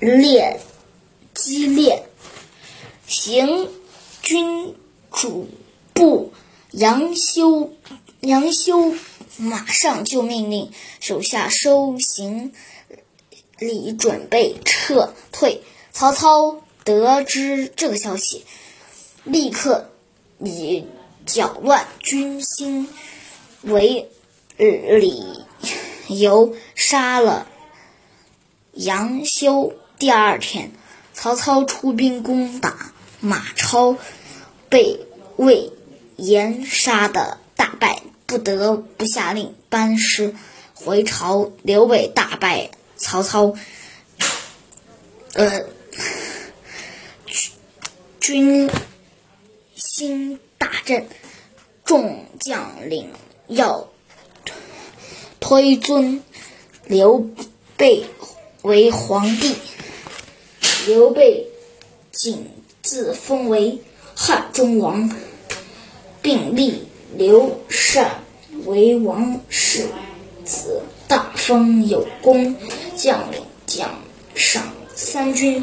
烈激烈。行军主簿杨修杨修马上就命令手下收行李，准备撤退。曹操得知这个消息，立刻以搅乱军心为理由杀了杨修。第二天，曹操出兵攻打马超，被魏延杀的大败，不得不下令班师回朝。刘备大败曹操，呃。军心大振，众将领要推尊刘备为皇帝。刘备仅自封为汉中王，并立刘禅为王世子，大封有功，将领奖赏三军。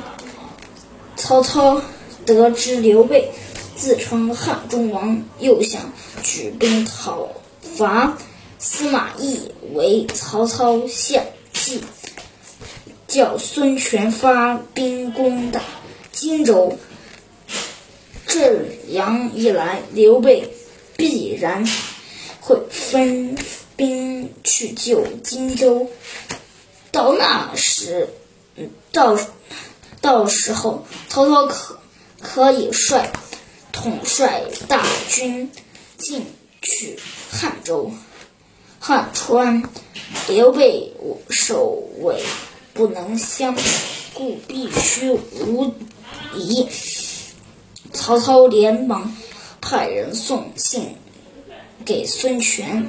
曹操。得知刘备自称汉中王，又想举兵讨伐司马懿，为曹操献计，叫孙权发兵攻打荆州。这样一来，刘备必然会分兵去救荆州。到那时，到到时候，曹操可。可以率统帅大军进取汉州、汉川，刘备守卫不能相顾，必须无疑。曹操连忙派人送信给孙权。